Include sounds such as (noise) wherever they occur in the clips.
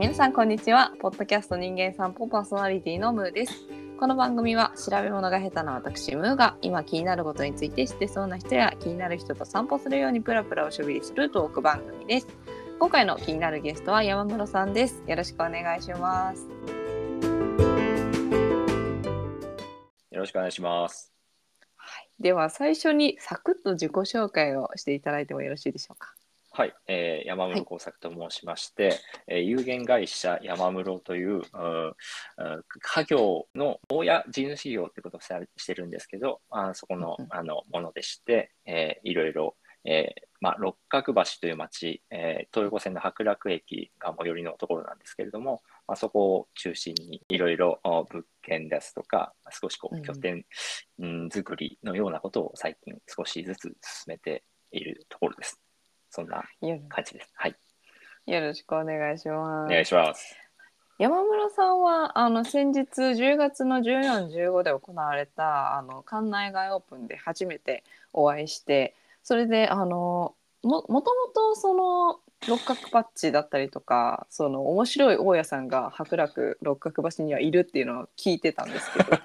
皆さんこんにちは。ポッドキャスト人間散歩パーソナリティのムーです。この番組は調べ物が下手な私ムーが今気になることについて知ってそうな人や気になる人と散歩するようにプラプラおしゃべりするトーク番組です。今回の気になるゲストは山室さんです。よろしくお願いします。よろしくお願いします。では最初にサクッと自己紹介をしていただいてもよろしいでしょうかはい、えー山室耕作と申しまして、えー有限会社山室という家業の親地主業ってことをさしてるんですけど、あーそこのあのものでして、えーいろいろ、えーまあ、六角橋という町、えー東横線の白楽駅が最寄りのところなんですけれども、まあ、そこを中心にいろいろあ物件ですとか、少しこう拠点、うん、作りのようなことを最近少しずつ進めているところです。そんなよ感じです。はい。よろしくお願いしますお願いします。山室さんはあの先日10月の14、15で行われたあの館内外オープンで初めてお会いしてそれであのももともとその六角パッチだったりとかその面白い大家さんが白楽六角橋にはいるっていうのを聞いてたんですけど (laughs)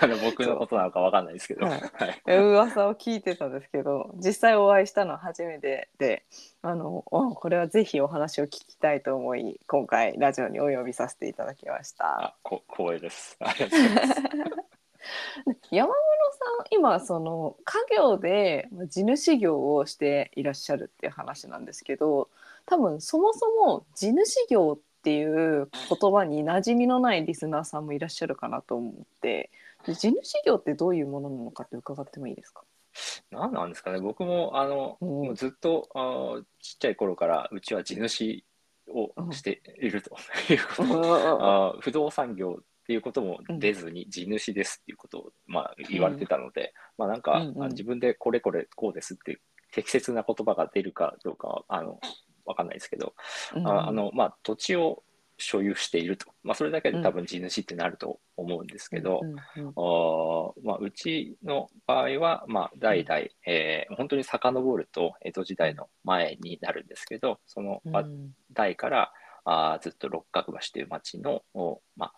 あの僕のことなのかわかんないですけど、ははいい。噂を聞いてたんですけど実際お会いしたのは初めてであのおこれはぜひお話を聞きたいと思い今回ラジオにお呼びさせていただきました。あ、こ光栄です。ありがとうございます。(laughs) 山室さん今その家業でまあ地主業をしていらっしゃるっていう話なんですけど多分そもそも地主業っていう言葉に馴染みのないリスナーさんもいらっしゃるかなと思ってで地主業ってどういうものなのかって伺ってもいいですか？何なんですかね。僕もあの、うん。もうずっとあーちっちゃい頃からうちは地主をしているということ。を、あー不動産業っていうことも出ずに地主ですっていうことを、まあ、言われてたので、まあなんか、うんうん。あ自分でこれこれこうですって適切な言葉が出るかどうかはあのわかんないですけど、うんああのまあ、土地を所有していると、まあ、それだけで多分地主ってなると思うんですけど、うんうんあーまあ、うちの場合は、まあ、代々、えー本当に遡ると江戸時代の前になるんですけどその代からあーずっと六角橋という町の、おまあ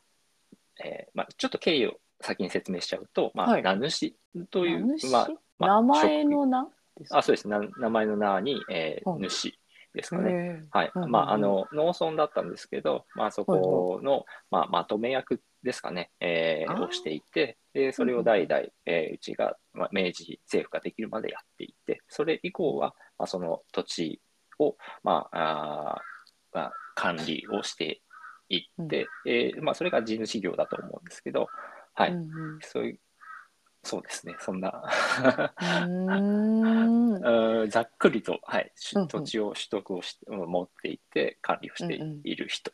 えーまあ、ちょっと経緯を先に説明しちゃうと、まあはい。名主という名主？まあまあ名前の名？ですかあそうです。な名前の名に、えーうん主ですかね。はい。うんうんうん。まあ、あの農村だったんですけど、まあ、そこの、まあ、まとめ役ですかね、えーあー。をしていてでそれを代々、えーうちが、まあ、明治政府ができるまでやっていてそれ以降は、まあ、その土地を、まああーまあ、管理をしていって、えーまあ、それが地主業だと思うんですけど、はい。うんうん。そういうそうですね。そんな。うーん。(laughs) うんざっくりと、はい、土地を取得をし持っていて管理をしてうんうん。いる人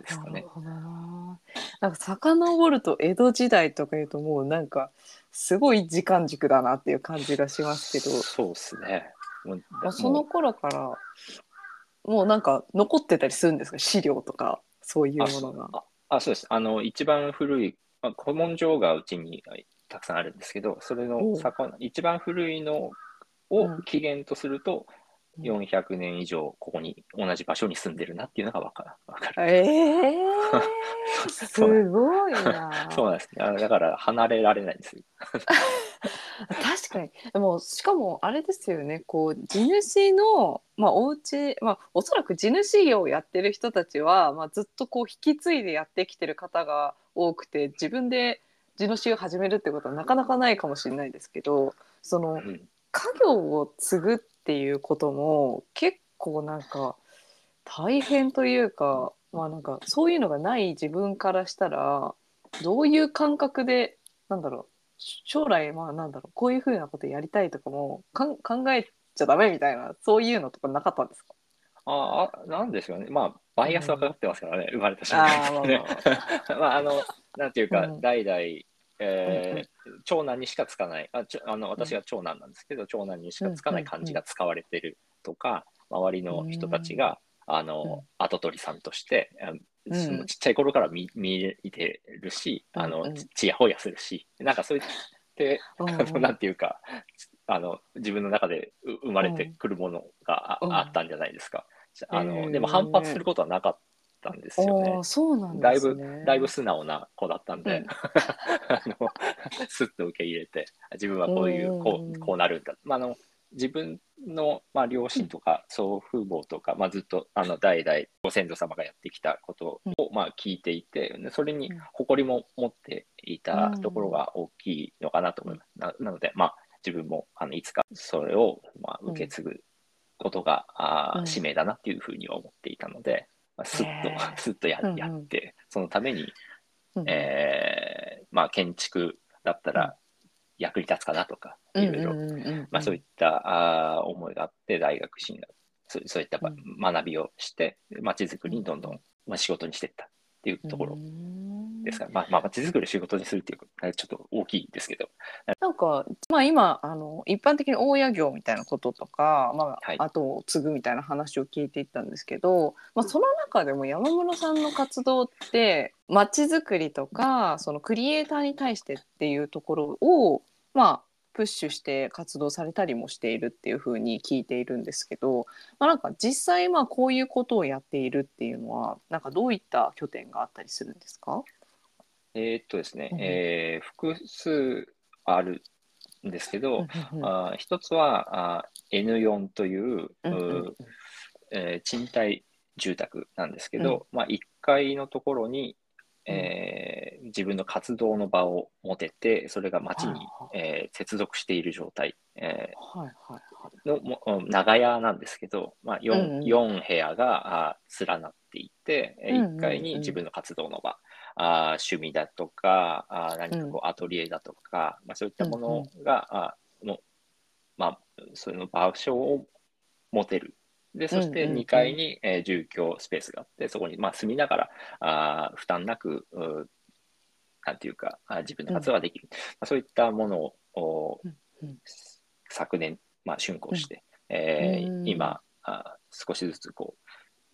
ですかね。なる。ほどな。なんか遡ると江戸時代とかいうともうなんかすごい時間軸だなっていう感じがしますけど、そうですね。もうまあ、その頃からもうなんか残ってたりするんですか？資料とかそういうものが。ああそうです。あの一番古い、まあ、古文書がうちにたくさんあるんですけど、それおのう魚一番古いのうんを起源とすると、うん400年以上ここに同じ場所に住んでるなっていうのがわかる。わかるええー、(laughs) すごいな。(laughs) そうなんですね。あだから離れられないんですよ。(laughs) 確かに。でもしかもあれですよね。こう地主の、まあ、お家まあおそらく地主業をやってる人たちは、まあ、ずっとこう引き継いでやってきてる方が多くて自分で地主を始めるってことはなかなかないかもしれないですけどそのうん。家業を継ぐっていうことも結構なんか大変というかまあなんかそういうのがない自分からしたらどういう感覚でなんだろうし将来まあなんだろうこういうふうなことやりたいとかもかん考えちゃダメみたいなそういうのとかなかったんですか？ああ、なんですよね。まあ、バイアスはかかってますからね、生まれた瞬間。にね。まあ、あ。(laughs) の、なんていうか、うん。代々、えー長男にしかつかない。あちょあの私が長男なんですけど、長男にしかつかない漢字が使われてるとか、周りの人たちが、あの跡取りさんとして、あちっちゃい頃から見見入れてるし、あのうん。うんちちやほやするしなんかそういってうん。あのなんていうかあの自分の中でう生まれてくるものがあ,、ったんじゃないですか。あの、へー。でも反発することはなかったんですよね。そうなんだいぶだいぶ素直な子だったんで、うん。(laughs) あの、スッと受け入れて、自分はこういう、こうん。う、こうなるんだ。まあ、あの、自分の、まあ、両親とか祖父母とか、まあ、ずっとあの代々ご先祖様がやってきたことを、まあ、聞いていて、でそれにうん。誇りも持っていたところが大きいのかなと思います。ななので、まあ、自分もあのいつかそれを、まあ、受け継ぐことが、うん。使命だなっていうふうには思っていたので、まあ、スッへー。と、スッとややって、そのために、うん。えーまあ、建築だったら役に立つかなとか、いろいろ、まあ、そういったあー思いがあって、大学進学、そうそういった学びをして、まちづくりにどんどん、まあ、仕事にしていったっていうところうん。ですか。ら、まあ、まあ、まちづくりを仕事にするっていうことはちょっと大きいですけど、なんか、まあ、今あの一般的に大家業みたいなこととか、まあはい。後を継ぐみたいな話を聞いていったんですけど、まあ、その中でも山室さんの活動って街づくりとかそのクリエイターに対してっていうところを、まあ、プッシュして活動されたりもしているっていうふうに聞いているんですけど、まあ、なんか実際まあこういうことをやっているっていうのはなんかどういった拠点があったりするんですか？えーっとですね、うん。えー複数あるんですけど、うんあー一つはあー N4 という、うえー賃貸住宅なんですけど、まあ、1階のところに、えー自分の活動の場を持てて、それが町に、えー接続している状態、えはいはいはい。ーのもうん長屋なんですけど、まあ 4, うんうん。4部屋があー連なっていて、えーうんうんうん。1階に自分の活動の場、あー趣味だとか、あー何かこうアトリエだとか、まあ、そういったものが、あーもうまあ、その場所を持てる。で、そしてうんうんうん2階に、えー住居スペースがあって、そこに、まあ、住みながら、あー負担なく、うなんていうか、あー自分の活動ができる。まあ、そういったものを、おうんうん昨年、まあ、竣工して、えーうん今あー、少しずつこう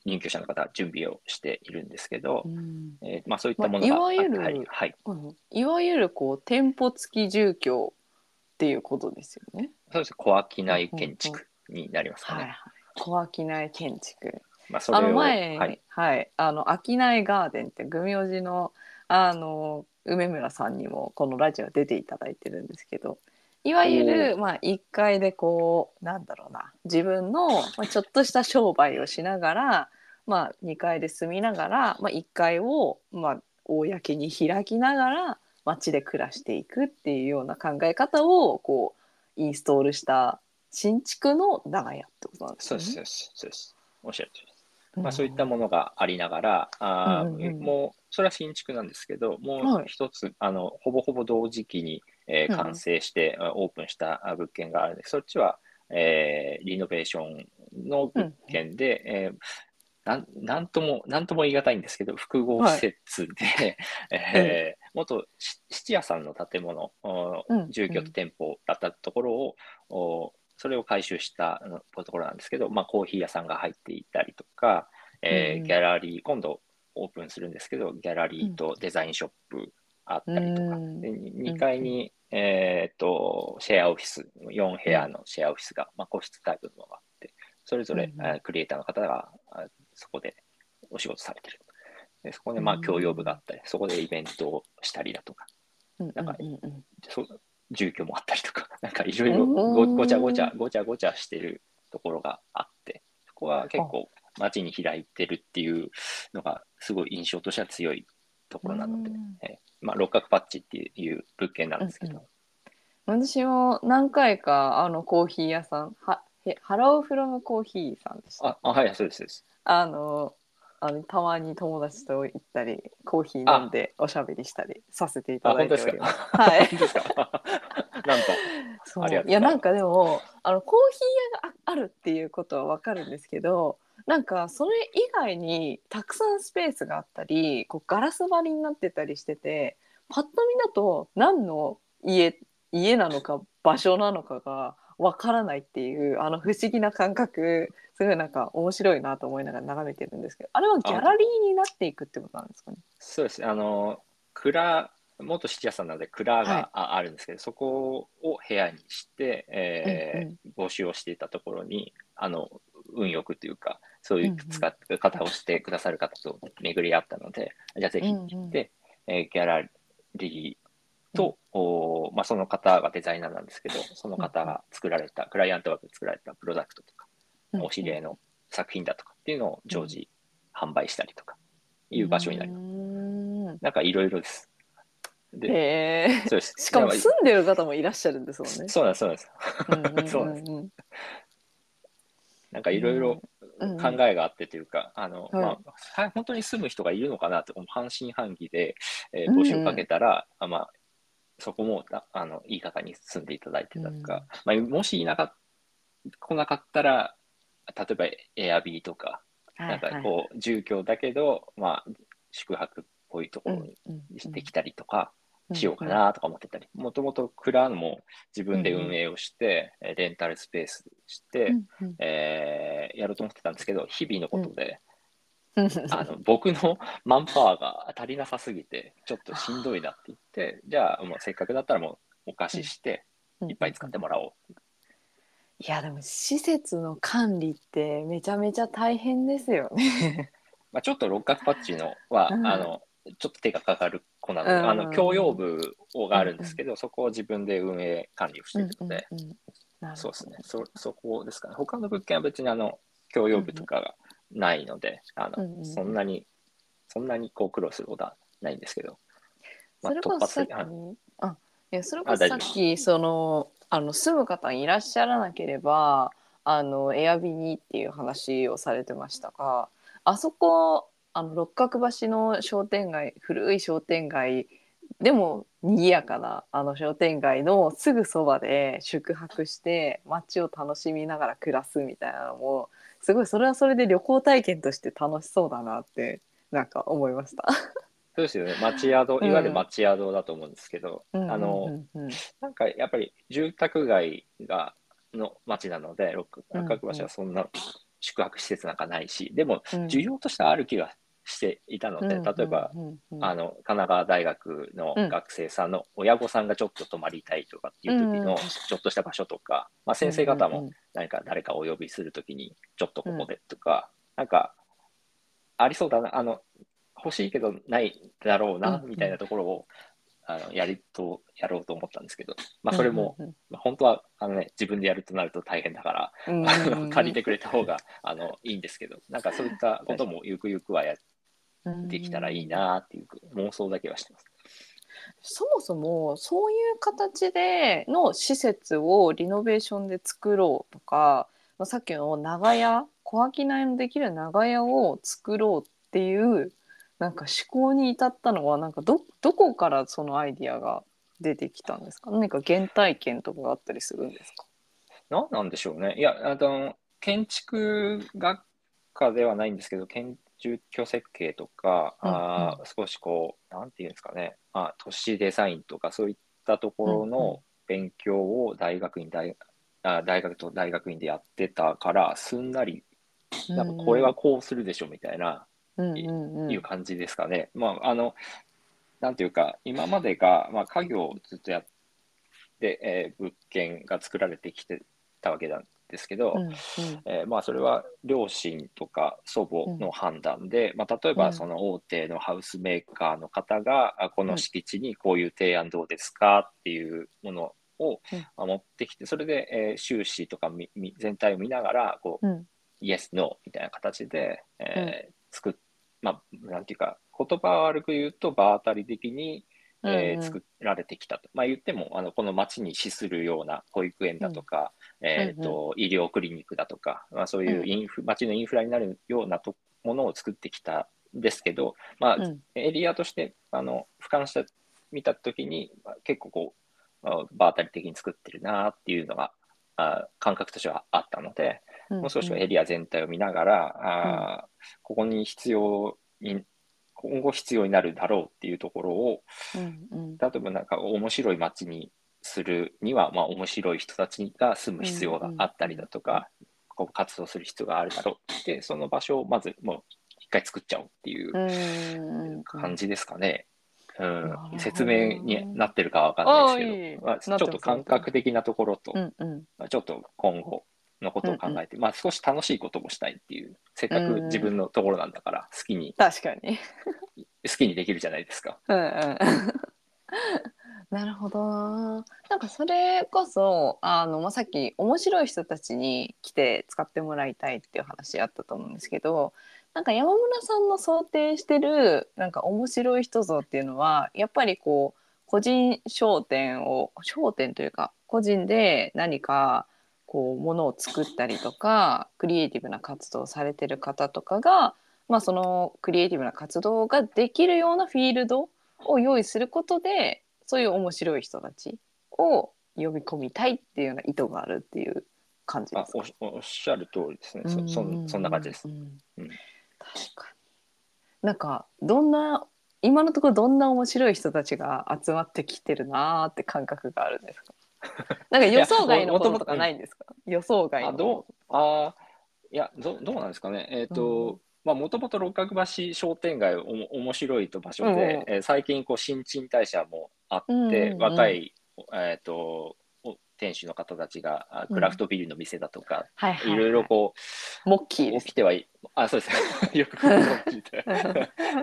入居者の方は準備をしているんですけど、うんえーまあ、そういったものが、まあいわゆるはいはい、うんいわゆるこう店舗付き住居っていうことですよね。そうです小商い建築になりますかね。はいはい。小商い建築。まあ、それをあの前、ははいい、あの商いガーデンってグミおじのあの梅村さんにもこのラジオ出ていただいてるんですけど。いわゆる、まあ、1階でこうなんだろうな自分の、まあ、ちょっとした商売をしながら、まあ、2階で住みながら、まあ、1階を、まあ、公に開きながら街で暮らしていくっていうような考え方をこうインストールした新築の長屋ってことなんですそうよね。です、そうです、そうです。おっしゃるとりです。まあ、そういったものがありながら、あーうんうんうん。もう、それは新築なんですけど、もはいう一つ、あの、ほぼほぼ同時期に、えーうんうん。完成して、あオープンしたあ物件がある。んで、そっちは、えーリノベーションの物件で、えーなんなんとも、なんとも言い難いんですけど、複合施設で、(laughs) えー元し質屋さんの建物、おうん住居と店舗だったところを、おそれを改修したところなんですけど、まあ、コーヒー屋さんが入っていたりとか、えーうんギャラリー、今度オープンするんですけど、ギャラリーとデザインショップあったりとか、うん。で2階に、えー、とシェアオフィス、4部屋のシェアオフィスが、まあ、個室タイプのがあって、それぞれ、うんクリエイターの方があそこでお仕事されてる。でそこでまあうん。共用部があったり、そこでイベントをしたりだとか、うんなんかうんうん。うんそう住居もあったりとか、(laughs) なんかいろいろうん。ごごちゃごちゃ、ごちゃごちゃしてるところがあって、そこは結構街に開いてるっていうのがすごい印象としては強いところなので、うん。えーまあ、六角パッチっていう物件なんですけど、うん私も何回かあのコーヒー屋さんはへハローフロムコーヒーさんでした。ああ、はい、そうです、そうです。あのあのたまに友達と行ったりコーヒー飲んでおしゃべりしたりさせていたあ、だい。ております。はい本当ですか？(laughs) (laughs) なんと。そうありがとうございやなんかでもあのコーヒー屋がああるっていうことはわかるんですけどなんかそれ以外にたくさんスペースがあったりこうガラス張りになってたりしててパッと見だと何の家家なのか場所なのかがわからないっていうあの不思議な感覚すごいなんか面白いなと思いながら眺めてるんですけどあれはギャラリーになっていくってことなんですかね？そうです。あの、蔵、元質屋さんなので蔵が、はい。ああるんですけど、そこを部屋にして、えーうん募集をしていたところに、あの、運よくというか、そういう使い方をしてくださる方と巡り合ったので、じゃあぜひって言って、えーギャラリーと、おまあ、その方がデザイナーなんですけど、その方が作られた、クライアントワークで作られたプロダクトとか、お知り合いの作品だとかっていうのを常時販売したりとかいう場所になります。ます。なんかいろいろです。で、へえ。そうです。しかも住んでる方もいらっしゃるんですもんね。そうなんです、そうなんです。うんうんうんうん (laughs) そうなんでなんかいろいろうんうん考えがあってというか、あの、はいまあ、は本当に住む人がいるのかなって、半信半疑で、えーうんうん募集かけたら、あまあ、そこもああのいい方に住んでいただいてたとか、まあ、もしいなかっ来なかったら、例えばエアビーとか、なんかこう、住居だけど、まあ、宿泊っぽいところにできたりとかしようかなとか思ってたり、もともと蔵も自分で運営をして、えレンタルスペースして、えーやろうと思ってたんですけど、日々のことで、(laughs) あの僕のマンパワーが足りなさすぎて、ちょっとしんどいなって言って、じゃあもうせっかくだったらもうお貸しして、いっぱい使ってもらおう。いやでも施設の管理ってめちゃめちゃ大変ですよね。(laughs) まあ、ちょっと六角パッチのは、うん。あのちょっと手がかかる子なので、うん。あの共用部があるんですけど、そこを自分で運営管理をしているので、そうですね。そ、そこですかね。他の物件は別にあの共用部とかがないので、あのうんうんそんなに、そんなにこう苦労することはないんですけど、まあそれこそさっき、あいやそれこそさっきそのあの住む方いらっしゃらなければあのエアビにっていう話をされてましたがあそこあの六角橋の商店街古い商店街でも賑やかなあの商店街のすぐそばで宿泊して街を楽しみながら暮らすみたいなのもすごいそれはそれで旅行体験として楽しそうだなってなんか思いました。そうですよね、町宿、いわゆる町宿だと思うんですけど、うんうんうんなんかやっぱり住宅街がの町なので、六うんうん角橋はそんな宿泊施設なんかないし、でもうん。需要としてはある気がしていたので、例えば、あの神奈川大学のうん。学生さんの親御さんがちょっと泊まりたいとかっていう時のちょっとした場所とか、まあ、先生方も何か誰かお呼びするときにちょっとここでとか、なんかありそうだなあの欲しいけどないだろうなみたいなところを、あのやりとやろうと思ったんですけど、まあ、それも、まあ本当はあの、ね、自分でやるとなると大変だから、うんあの (laughs) 借りてくれた方があのいいんですけどなんかそういったこともゆくゆくはやできたらいいなっていう妄想だけはしてます。そもそもそういう形での施設をリノベーションで作ろうとかまあさっきの長屋小商いのできる長屋を作ろうっていうなんか思考に至ったのはなんかどどこからそのアイディアが出てきたんですか？何か原体験とかがあったりするんですか？何なんでしょうね。いや、あの建築学科ではないんですけど、建住居設計とか、うんあー少しこう、なんていうんですかね、まあ、都市デザインとか、そういったところうんうん。の勉強を大学院大あ大学と大学院でやってたから、すんなり、なんかこれはこうするでしょみたいな、うんうんうん。いう感じですかね。まあ、あの、なんていうか、今までが、まあ、家業をずっとやって、えー物件が作られてきてたわけなんですけど、うんうん。えーまあ、それは両親とか祖母の判断で、まあ、例えうん。ばその大手のハウスメーカーの方が、あこの敷地にこういう提案どうですかっていうものを、持ってきて、それで、えー収支とかみみ全体を見ながら、こう、うん。イエス、ノーみたいな形で、えー作っ、まあ、なんていうか、言葉を悪く言うと、場当たり的に、えーうん。うん作られてきたと。まあ言っても、あのこの町に資するような保育園だとか、えーと医療クリニックだとか、まあ、そういうインフ、町のインフラになるようなとものを作ってきたんですけど、まあ、うん。エリアとしてあの俯瞰して見たときに、まあ結構こう、あ場当たり的に作ってるなっていうのが、あ感覚としてはあったので、うん。もう少しはエリア全体を見ながら、あーここに必要に、今後必要になるだろうっていうところを、うんうん。例えばなんか面白い街にするには、まあ、面白い人たちが住む必要があったりだとか、こう活動する必要があるだろうって、その場所をまずもう一回作っちゃおうっていううんうん感じですかね。うん。なるほど。説明になってるかわかんないですけど、まあ、ちょっと感覚的なところと、うんうん。まあちょっと今後のことを考えて、まあ少し楽しいこともしたいっていう、せっかく自分のところなんだから、好きに、確かに。好きにできるじゃないですか。うんうん。(laughs) なるほどな。なんかそれこそあの、まあ、さっき面白い人たちに来て使ってもらいたいっていう話あったと思うんですけどなんか山村さんの想定してるなんか面白い人像っていうのはやっぱりこう個人商店を商店というか個人で何かこうものを作ったりとかクリエイティブな活動をされてる方とかが、まあ、そのクリエイティブな活動ができるようなフィールドを用意することでそういう面白い人たちを呼び込みたいっていうような意図があるっていう感じであすか？おおっしゃる通りですね。そそんそんな感じですう。んうん確かに。なんかどんな今のところどんな面白い人たちが集まってきてるなーって感覚があるんですか？(laughs) なんか予想外のこととかないんですか？予想外の。あどう？あーいやどどうなんですかね。えっ、と、まあもともと六角橋商店街おも面白いと場所で、うんうん。えー最近こう新陳代謝もあって、うんうんうん。若いえっ、とお店主の方たちがあクラフトビールの店だとか、はいはい、い。ろいろこう、モッキー起きてはいあそうです。ね (laughs) よく聞いて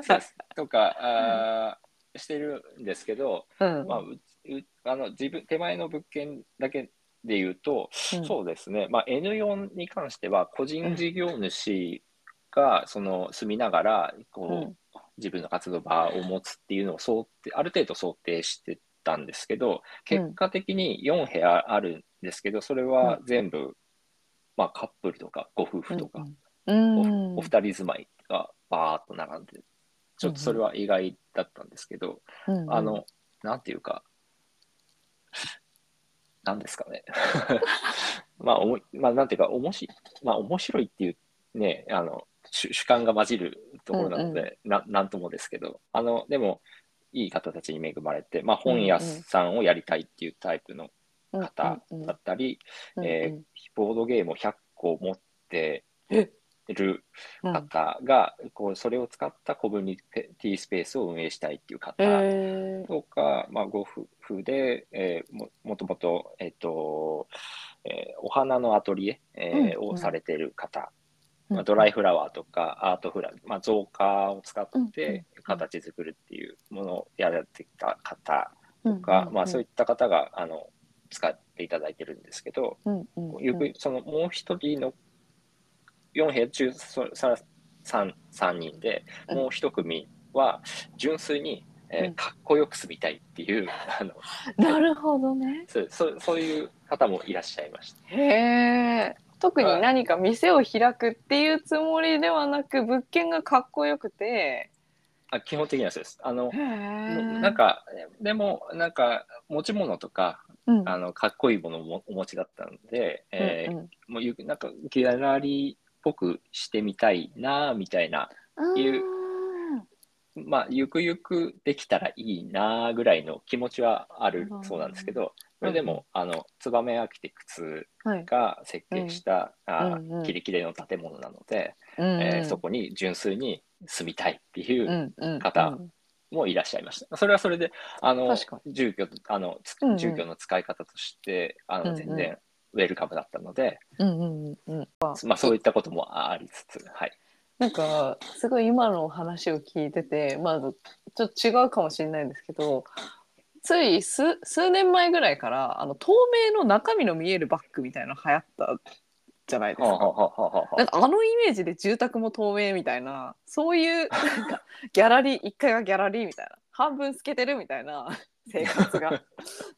そうです。とかあーしてるんですけど、うん。まあ、ううあの自分手前の物件だけで言うと、うん。そうですね、まあ、N4 に関しては個人事業主がその住みながらこう、うん。自分の活動場を持つっていうのを想定ある程度想定してたんですけど結果的に4部屋あるんですけどそれは全部、まあ、カップルとかご夫婦とか、うん。おお二人住まいがバーっと並んでちょっとそれは意外だったんですけど、うん。あの、なんていうか、(laughs) なんですかね。(laughs) まあ、おもまあ、なんていうか、おもし、まあ、面白いっていうね、あの、主主観が混じるところなので、ななんともですけど、あの、でも、いい方たちに恵まれて、まあ、本屋さんをやりたいっていうタイプの方だったり、えーボードゲームを100個持ってえるうん。方が、こうそれを使ったコミュニティスペースを運営したいっていう方えー。とか、まあ、ご夫婦で、えーももともと,、えっとえーお花のアトリエ、えーうんうん。をされてる方、うんまあ、ドライフラワーとかアートフラワー、まあ、造花を使っうんうんて形作るっていうものをやられてきた方ととか、まあ、そういった方があの使っていただいてるんですけど、うんうんうん。そのもう一人の4部屋中そさ 3, 三人でうんもう一組は純粋に、えーうんかっこよく住みたいっていう (laughs) あのなるほどね。そうそうそういう方もいらっしゃいました。へえ。特に何か店を開くっていうつもりではなく物件がかっこよくて。あ基本的にはそうです。あの。なん、かでもなんか持ち物とかうん、あのかっこいいものをもお持ちだったので、えーうんもうゆなんかギャラリーっぽくしてみたいなみたいなうん、いうまあ、ゆくゆくできたらいいなぐらいの気持ちはあるうんそうなんですけど、それでも、あの、ツバメアーキテクツはい。が設計した、あうんうん。キレキレの建物なので、うんえーそこに純粋に住みたいっていううんうん方うん。もいらっしゃいました。それはそれで、あの住居、あの、つうんうん。住居の使い方として、あの、うんうん。全然ウェルカムだったので、うんうんうん。まあ、そういったこともありつつ、はい。なんかすごい今のお話を聞いててまずちょっと違うかもしれないんですけどつい数数年前ぐらいからあの透明の中身の見えるバッグみたいなの流行ったじゃないですか。なんかあのイメージで住宅も透明みたいなそういうなんかギャラリー1階がギャラリーみたいな半分透けてるみたいな生活が (laughs)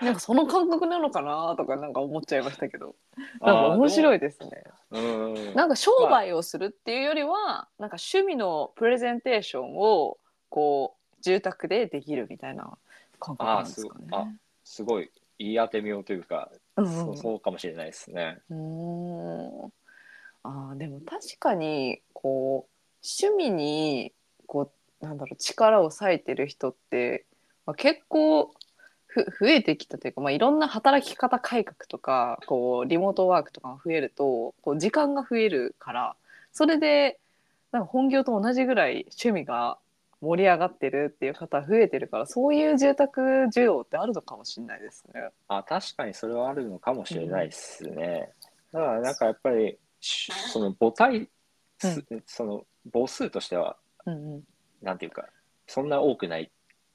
なんかその感覚なのかなとかなんか思っちゃいましたけど (laughs) なんか面白い。いですね。うん。なんか商売をするっていうよりは、なんか趣味のプレゼンテーションをこう住宅でできるみたいな感覚なんですかね。あすごい言い当てみようというか、うんそうそうかもしれないですね。うーんあーでも確かにこう趣味にこうなんだろう力を割いてる人って、まあ、結構ふ増えてきたというか、まあ、いろんな働き方改革とかこうリモートワークとかが増えるとこう時間が増えるからそれでなんか本業と同じぐらい趣味が盛り上がってるっていう方増えてるからそういう住宅需要ってあるのかもしれないですね。あ確かにそれはあるのかもしれないですね。だからなんかやっぱりしその母体、すうその母数としてはうんうん、なんていうかそんな多くない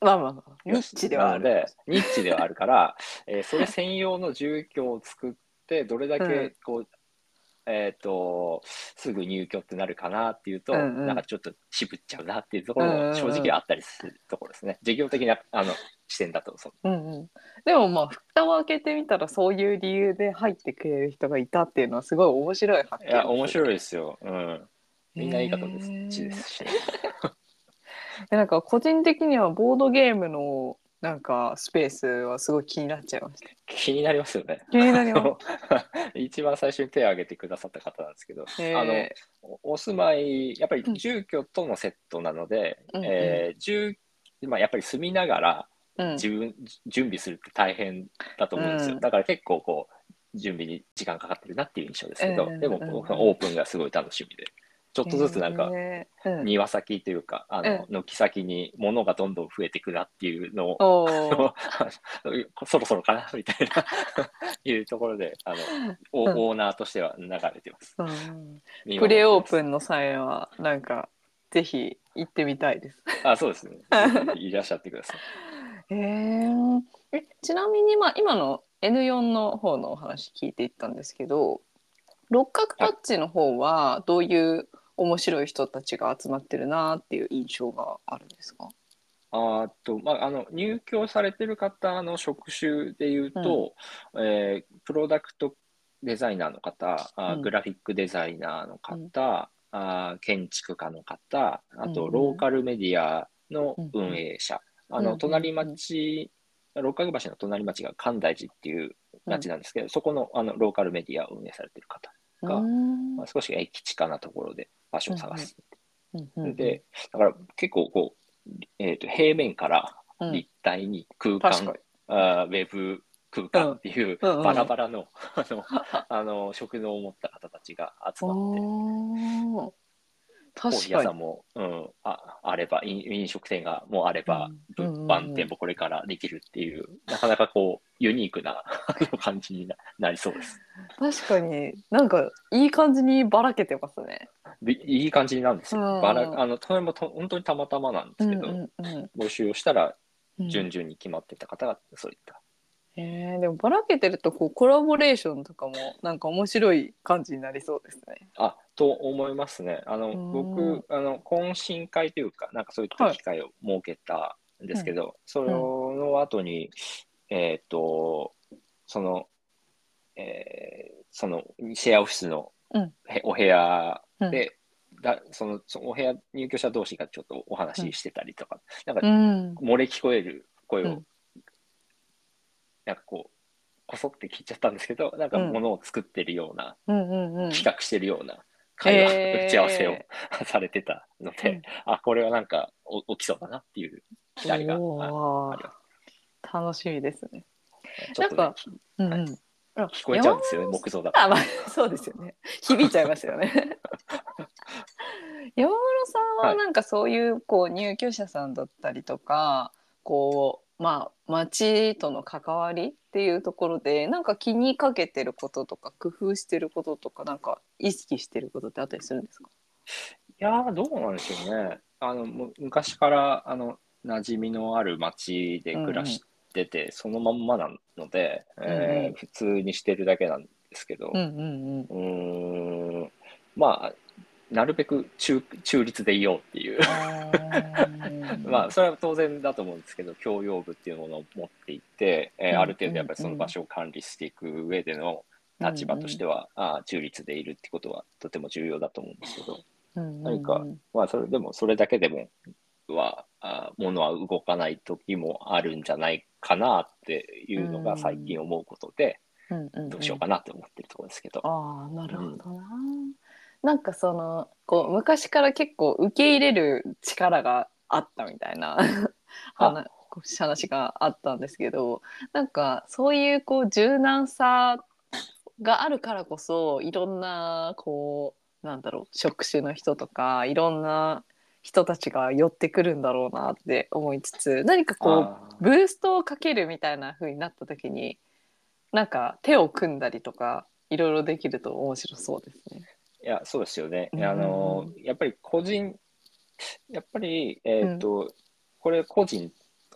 まあまあまあニッチではある。なのでニッチではあるから、(laughs) えーそれ専用の住居を作ってどれだうんけこう、えっ、とすぐ入居ってなるかなっていうと、うんうんなんかちょっと渋っちゃうなっていうところうんうんうんも正直あったりするところですね。事業的なあの視点だとそのうんうん、でもまあ蓋を開けてみたらそういう理由で入ってくれる人がいたっていうのはすごい面白い発見いや面い白いですよ。うん。みんないい方です。へーちですし。(laughs) でなんか個人的にはボードゲームのなんかスペースはすごい気になっちゃいました。気になりますよね。気になりま (laughs) 一番最初に手を挙げてくださった方なんですけど、あのおお住まい、やっぱり住居とのセットなので、うんうん。えー住まあ、やっぱり住みながらうん。自分、準備するって大変だと思うんですよ。うん。だから結構こう、準備に時間かかってるなっていう印象ですけど、うんでも、うんオープンがすごい楽しみで、ちょっとずつなんか、庭先というか、あの、軒先に物がどんどん増えてくなっていうのを、(laughs) そろそろかなみたいな (laughs) いうところであの、オーナーとしては流れてます。うんプレオープンの際はなんかぜひ行ってみたいです。あ、そうですね。いらっしゃってください。(laughs) へーえちなみに、まあ、今の N4 の方のお話聞いていったんですけど六角タッチの方はどういう面白い人たちが集まってるなっていう印象があるんですか？あと、まあ、あの、入居されてる方の職種で言うと、えープロダクトデザイナーの方、うん。グラフィックデザイナーの方、あー建築家の方、あと、うんうん。ローカルメディアの運営者、あの、うんうん隣町、六角橋の隣町が神大寺っていう町なんですけど、そこのあのローカルメディアを運営されてる方、がまあ、少し駅近なところで場所を探す。うんうんで、だから結構こう、えー、と平面からうん。立体に空間、確かに。あーウェブ空間っていううん。うんうん。バラバラの, (laughs) あのあの職能を持った方たちが集まって、コー。ヒー屋さんも、うん、ああれば飲、飲食店がもうあれば、うん。うんうんうん。物販店もこれからできるっていう、なかなかこう、ユニークな感じにななりそうです。確かに。なんかいい感じにばらけてますね。でいい感じなんですよ。うんバラあのそれもと本当にたまたまなんですけど、うんうんうん募集をしたらうん順々に決まってた方がそういった。えー、でもばらけてるとこうコラボレーションとかもなんか面白い感じになりそうですね。あと思いますね。あのうん僕あの懇親会というかなんかそういった機会を設けたんですけど、その後に、えっ、とその、えーそのシェアオフィスのお部屋うん。で、だそのそのお部屋入居者同士がちょっとお話ししてたりとか、なんかうん、漏れ聞こえる声を、うん。なんかこうこそって聞いちゃったんですけどなんかうん。ものを作ってるような。企画してるような会話、へー。打ち合わせを (laughs) されてたので、うん。あこれはなんかお起きそうだなっていう期待がありま楽しみですね。すちょっと、ねなんか、うんうん。あ聞こえちゃうんですよね木造だから。あ、まあ、そうですよね。(laughs) 響いちゃいますよね。(laughs) 山室さんはなんかそういうこう入居者さんだったりとか、こうまあ町との関わりっていうところでなんか気にかけてることとか工夫してることとかなんか意識してることってあったりするんですか？いやーどうなんでしょうね。あのむ昔からあの馴染みのある町で暮らしてて、そのまんまなので、えーうんうん。普通にしてるだけなんですけど、うんうんうん。うーん。まあなるべく中中立でいようっていう。(laughs) まあそれは当然だと思うんですけど共用部っていうものを持っていて、えーうんある程度やっぱりその場所を管理していく上での立場としては、あー中立でいるってことはとても重要だと思うんですけど、うん。何かまあそれでもそれだけでもはあー物は動かない時もあるんじゃないかなっていうのが最近思うことで、どうしようかなって思ってるところですけど。ああなるほどな、なんかそのこう昔から結構受け入れる力があったみたいな (laughs) 話話があったんですけどなんかそういうこう柔軟さがあるからこそいろんなこうなんだろう職種の人とかいろんな人たちが寄ってくるんだろうなって思いつつ何かこうブーストをかけるみたいな風になった時になんか手を組んだりとかいろいろできると面白そうですね。いや、そうですよね。うんあの、やっぱり個人、やっぱり、えっ、と、これ個人、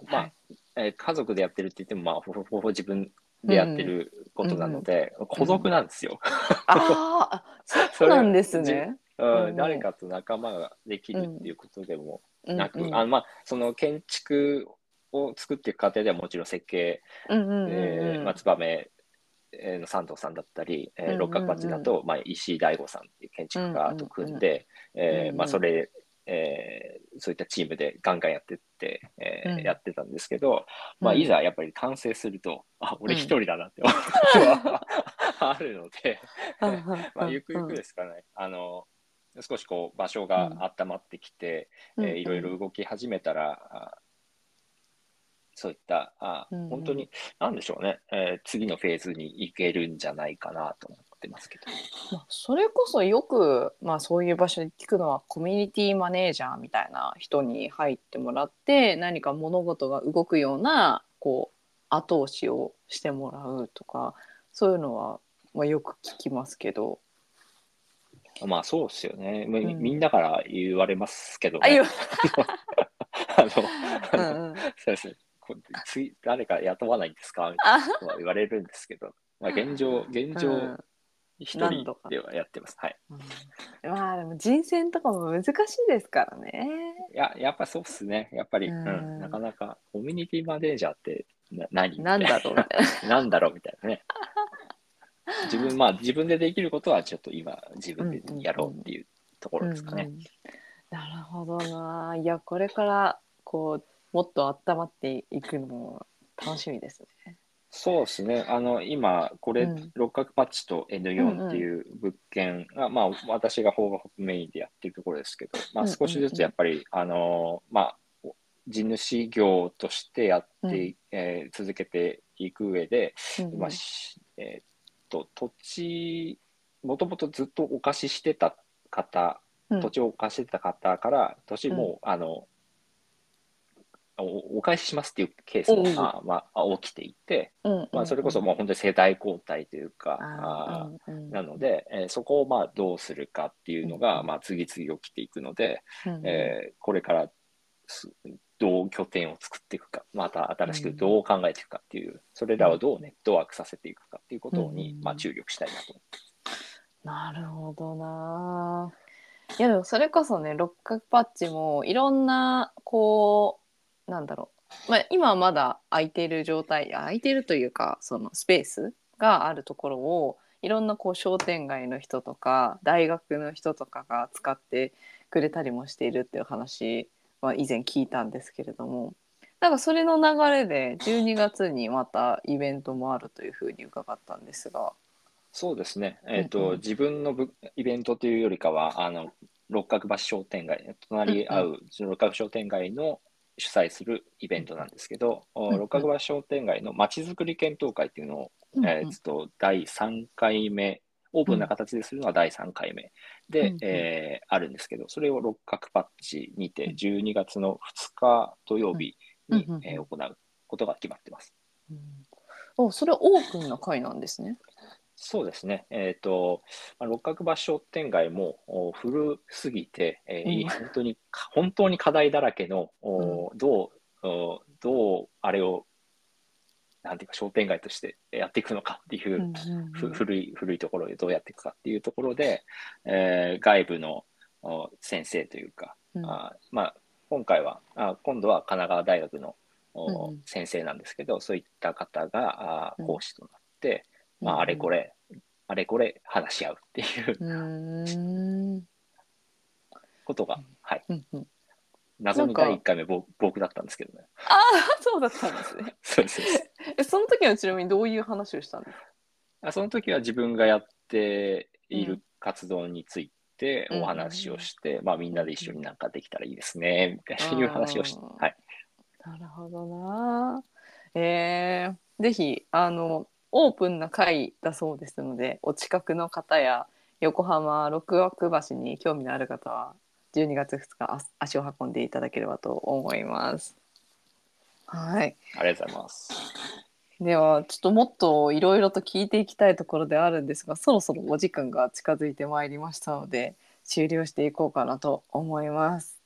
まあ、はいえー家族でやってるって言っても、まあ、ほぼほぼ自分でやってることなので、孤独なんですよ。ああ、そうなんですね。(laughs) うんうん。誰かと仲間ができるっていうことでもなく、うんうん。あのまあ、その建築を作っていく過程ではもちろん設計、うんうんうんうん。えーまあ、燕えーの三藤さんだったり、えーうんうんうん。六角町だと、まあ、石井大吾さんっていう建築家と組んで、えまあ、それ、えーそういったチームでガンガンやってって、えーうん。やってたんですけど、まあ、うん。いざやっぱり完成すると、あ俺一人だなって思う (laughs) ことはあるので、(laughs) まあ、ゆくゆくですかね、あの少しこう場所が温まってきて、うんえーいろいろ動き始めたら、あそういったあうんうん本当に、なんでしょうね、えー次のフェーズに行けるんじゃないかなと思ってますけど。まあ、それこそよく、まあ、そういう場所で聞くのはコミュニティマネージャーみたいな人に入ってもらって何か物事が動くようなこう後押しをしてもらうとかそういうのは、まあ、よく聞きますけど。まあそうですよね。みうんみんなから言われますけどあね。いあうの、そうですこ次誰か雇わないんですか？みたいあな言われるんですけど、まあ現状、現状うん、一人ではやってます。はい。うんまあでも人選とかも難しいですからね。いや、やっぱそうっすね。やっぱり、ううんん、なかなかコミュニティマネージャーってな何？なんだろう。(laughs) なんだろうみたいなね。自分、まあ自分でできることはちょっと今自分でやろうっていうところですかね。うんうんなるほどな。いやこれからこうもっと温まっていくのも楽しみですね。そうですね。あの、今、これ、うん六角パッチと N4 っていう物件が、まあ、私が法学メインでやってるところですけど、まあ、うんうん少しずつやっぱり、あの、まあ、地主業としてやって、うんえー続けていく上で、うんうんまあしえーっと、土地、もともとずっとお貸ししてた方、うん。土地をお貸ししてた方から、土地も、あの、おお返ししますっていうケースも、おうあまあ、起きていて、うんうんまあ、それこそもう本当に世代交代というか、うなので、えーそこをまあどうするかっていうのが、うんまあ、次々起きていくので、うん。えーこれからすどう拠点を作っていくか、また新しくどう考えていくかっていう、それらをどうネットワークさせていくかっていうことに、うん。まあ、注力したいなと。思ってなるほどな。いやでもそれこそね六角パッチもいろんなこうなんだろう、まあ、今はまだ空いている状態空いているというかそのスペースがあるところをいろんなこう商店街の人とか大学の人とかが使ってくれたりもしているっていう話は以前聞いたんですけれどもなんかそれの流れで12月にまたイベントもあるというふうに伺ったんですが。そうですね、えーとうん。うん自分のぶイベントというよりかは、あの六角橋商店街、隣り合う、六角商店街の主催するイベントなんですけど、おうん。六角橋商店街のまちづくり検討会っていうのを、うんうん。えーと第3回目、オープンな形でするのは第3回目で、うんうん。えーあるんですけど、それを六角パッチにてうん。12月の2日土曜日に、うん。うんうんえー行うことが決まってます。うん。おそれはオープンな会なんですね。そうですね、えっ、と、まあ六角橋商店街もお古すぎて、えーうん。本当に、本当に課題だらけの、おどうお、どうあれを、なんていうか、商店街としてやっていくのかっていう、ふ古い、古いところでどうやっていくかっていうところで、えー外部のお先生というか、うん。あまあ、今回はあ、今度は神奈川大学の先生なんですけど、そういった方があうん。講師となって、まあ、あれこれ、あれこれ話し合うっていう。ことが、はい。うんうん。謎に第1回目僕僕だったんですけどね。ああ、(laughs) そうだったんですね。(laughs) そうですえ、その時はちなみにどういう話をしたんですか。あその時は自分がやっていうるん活動についてうんお話をして、まあみんなで一緒になんかできたらいいですね、みたいないう話をして、はい。なるほどな。えー、ぜひあのオープンな会だそうですので、お近くの方や横浜六枠橋に興味のある方は12月2日あ足を運んでいただければと思います。はい。ありがとうございます。ではちょっともっといろいろと聞いていきたいところであるんですがそろそろお時間が近づいてまいりましたので終了していこうかなと思います。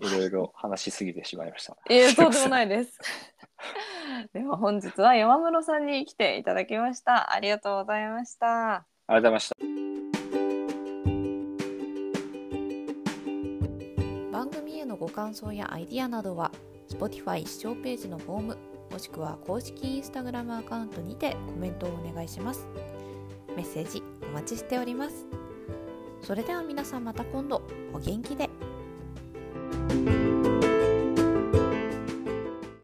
いろいろ話しすぎてしまいました。いえそうでもないです。(laughs) (laughs) では本日は山室さんに来ていただきました。ありがとうございました。ありがとうございました。ご感想やアイディアなどは Spotify 視聴ページのフォームもしくは公式 Instagram アカウントにてコメントをお願いします。メッセージお待ちしております。それでは皆さんまた今度。お元気で。